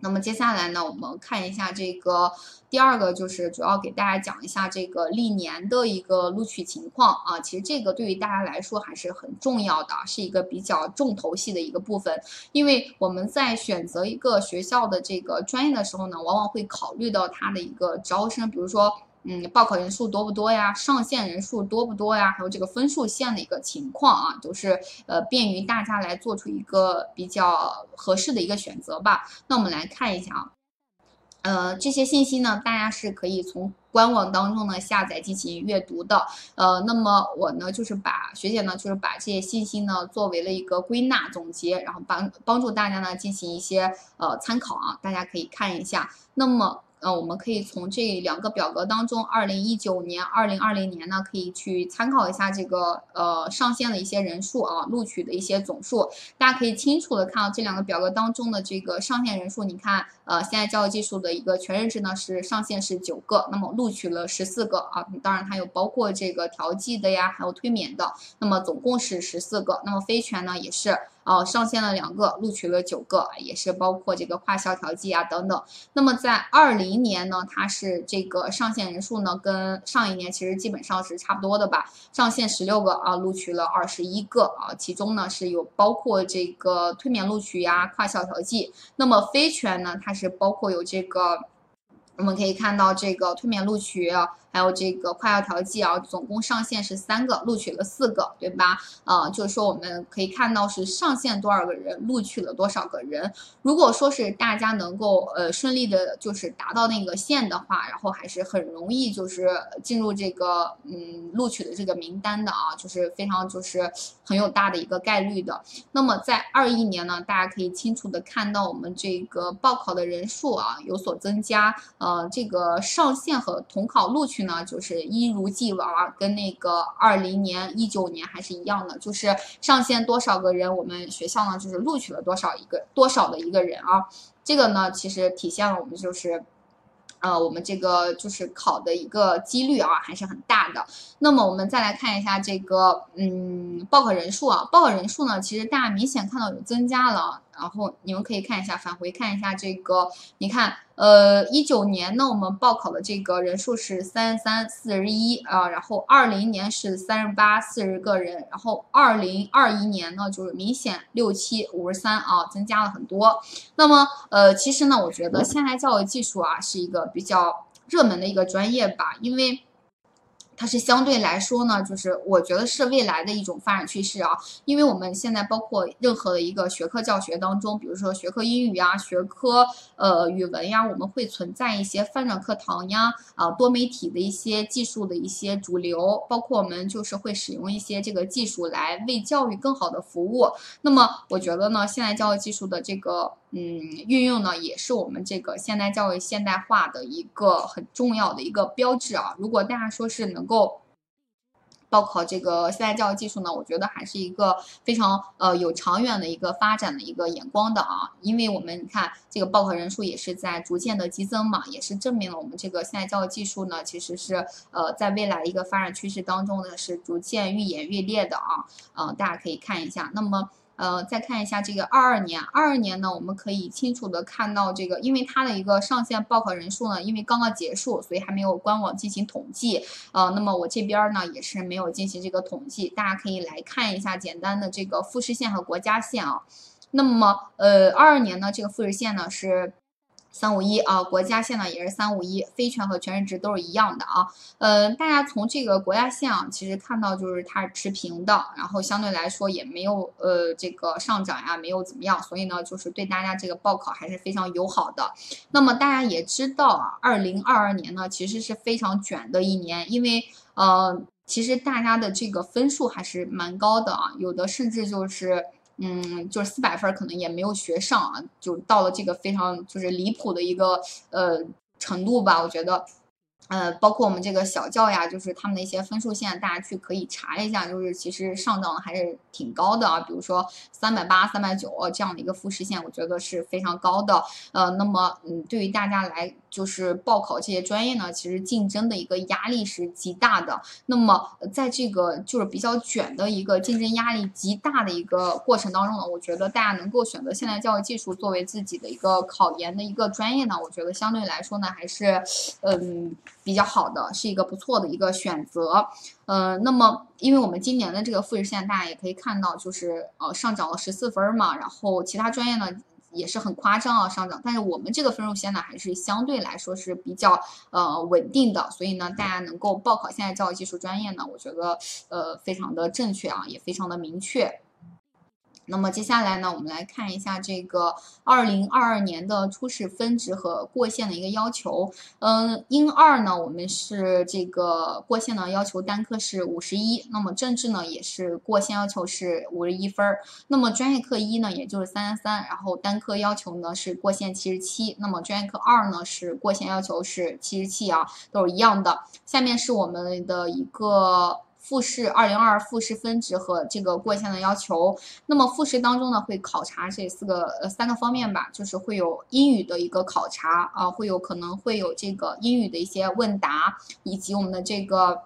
那么接下来呢，我们看一下这个第二个，就是主要给大家讲一下这个历年的一个录取情况啊。其实这个对于大家来说还是很重要的，是一个比较重头戏的一个部分。因为我们在选择一个学校的这个专业的时候呢，往往会考虑到它的一个招生，比如说。嗯，报考人数多不多呀？上线人数多不多呀？还有这个分数线的一个情况啊，都是呃便于大家来做出一个比较合适的一个选择吧。那我们来看一下啊，呃，这些信息呢，大家是可以从官网当中呢下载进行阅读的。呃，那么我呢就是把学姐呢就是把这些信息呢作为了一个归纳总结，然后帮帮助大家呢进行一些呃参考啊，大家可以看一下。那么。呃，我们可以从这两个表格当中，二零一九年、二零二零年呢，可以去参考一下这个呃上线的一些人数啊，录取的一些总数，大家可以清楚的看到这两个表格当中的这个上线人数。你看，呃，现在教育技术的一个全日制呢是上线是九个，那么录取了十四个啊，当然它有包括这个调剂的呀，还有推免的，那么总共是十四个，那么非全呢也是。啊，上线了两个，录取了九个，也是包括这个跨校调剂啊等等。那么在二零年呢，它是这个上线人数呢，跟上一年其实基本上是差不多的吧。上线十六个啊，录取了二十一个啊，其中呢是有包括这个推免录取呀、跨校调剂。那么非全呢，它是包括有这个，我们可以看到这个推免录取。还有这个跨校调剂啊，总共上线是三个，录取了四个，对吧？呃，就是说我们可以看到是上线多少个人，录取了多少个人。如果说是大家能够呃顺利的，就是达到那个线的话，然后还是很容易就是进入这个嗯录取的这个名单的啊，就是非常就是很有大的一个概率的。那么在二一年呢，大家可以清楚的看到我们这个报考的人数啊有所增加，呃，这个上线和统考录取。去呢，就是一如既往啊，跟那个二零年、一九年还是一样的，就是上线多少个人，我们学校呢就是录取了多少一个多少的一个人啊。这个呢，其实体现了我们就是，呃，我们这个就是考的一个几率啊，还是很大的。那么我们再来看一下这个，嗯，报考人数啊，报考人数呢，其实大家明显看到有增加了。然后你们可以看一下，返回看一下这个，你看，呃，一九年呢，我们报考的这个人数是三十三四十一啊，然后二零年是三十八四十个人，然后二零二一年呢，就是明显六七五十三啊，增加了很多。那么，呃，其实呢，我觉得现代教育技术啊是一个比较热门的一个专业吧，因为。它是相对来说呢，就是我觉得是未来的一种发展趋势啊，因为我们现在包括任何的一个学科教学当中，比如说学科英语呀、学科呃语文呀，我们会存在一些翻转课堂呀，啊多媒体的一些技术的一些主流，包括我们就是会使用一些这个技术来为教育更好的服务。那么我觉得呢，现在教育技术的这个。嗯，运用呢也是我们这个现代教育现代化的一个很重要的一个标志啊。如果大家说是能够报考这个现代教育技术呢，我觉得还是一个非常呃有长远的一个发展的一个眼光的啊。因为我们你看这个报考人数也是在逐渐的激增嘛，也是证明了我们这个现代教育技术呢其实是呃在未来一个发展趋势当中呢是逐渐愈演愈烈的啊。嗯，大家可以看一下，那么。呃，再看一下这个二二年，二二年呢，我们可以清楚的看到这个，因为它的一个上线报考人数呢，因为刚刚结束，所以还没有官网进行统计。呃，那么我这边呢也是没有进行这个统计，大家可以来看一下简单的这个复试线和国家线啊。那么，呃，二二年呢，这个复试线呢是。三五一啊，国家线呢也是三五一，非全和全日制都是一样的啊。呃，大家从这个国家线啊，其实看到就是它是持平的，然后相对来说也没有呃这个上涨呀，没有怎么样，所以呢，就是对大家这个报考还是非常友好的。那么大家也知道啊，二零二二年呢其实是非常卷的一年，因为呃，其实大家的这个分数还是蛮高的啊，有的甚至就是。嗯，就是四百分可能也没有学上啊，就到了这个非常就是离谱的一个呃程度吧，我觉得。呃，包括我们这个小教呀，就是他们的一些分数线，大家去可以查一下，就是其实上涨的还是挺高的啊。比如说三百八、三百九这样的一个复试线，我觉得是非常高的。呃，那么嗯，对于大家来就是报考这些专业呢，其实竞争的一个压力是极大的。那么在这个就是比较卷的一个竞争压力极大的一个过程当中呢，我觉得大家能够选择现代教育技术作为自己的一个考研的一个专业呢，我觉得相对来说呢，还是嗯。比较好的是一个不错的一个选择，呃，那么因为我们今年的这个复试线，大家也可以看到，就是呃上涨了十四分嘛，然后其他专业呢也是很夸张啊上涨，但是我们这个分数线呢还是相对来说是比较呃稳定的，所以呢大家能够报考现在教育技术专业呢，我觉得呃非常的正确啊，也非常的明确。那么接下来呢，我们来看一下这个二零二二年的初试分值和过线的一个要求。嗯，英二呢，我们是这个过线呢要求单科是五十一，那么政治呢也是过线要求是五十一分儿。那么专业课一呢，也就是三十三，然后单科要求呢是过线七十七。那么专业课二呢是过线要求是七十七啊，都是一样的。下面是我们的一个。复试二零二复试分值和这个过线的要求，那么复试当中呢会考察这四个呃三个方面吧，就是会有英语的一个考察啊，会有可能会有这个英语的一些问答，以及我们的这个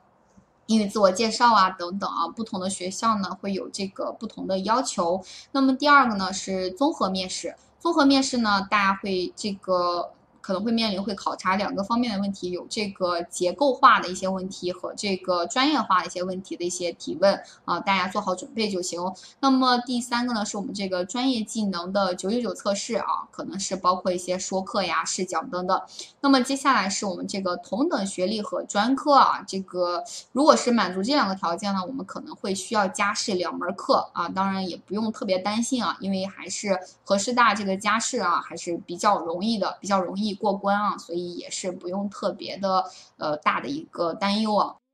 英语自我介绍啊等等啊，不同的学校呢会有这个不同的要求。那么第二个呢是综合面试，综合面试呢大家会这个。可能会面临会考察两个方面的问题，有这个结构化的一些问题和这个专业化的一些问题的一些提问啊，大家做好准备就行。那么第三个呢，是我们这个专业技能的九九九测试啊，可能是包括一些说课呀、试讲等等。那么接下来是我们这个同等学历和专科啊，这个如果是满足这两个条件呢，我们可能会需要加试两门课啊，当然也不用特别担心啊，因为还是和师大这个加试啊还是比较容易的，比较容易过关啊，所以也是不用特别的呃大的一个担忧啊。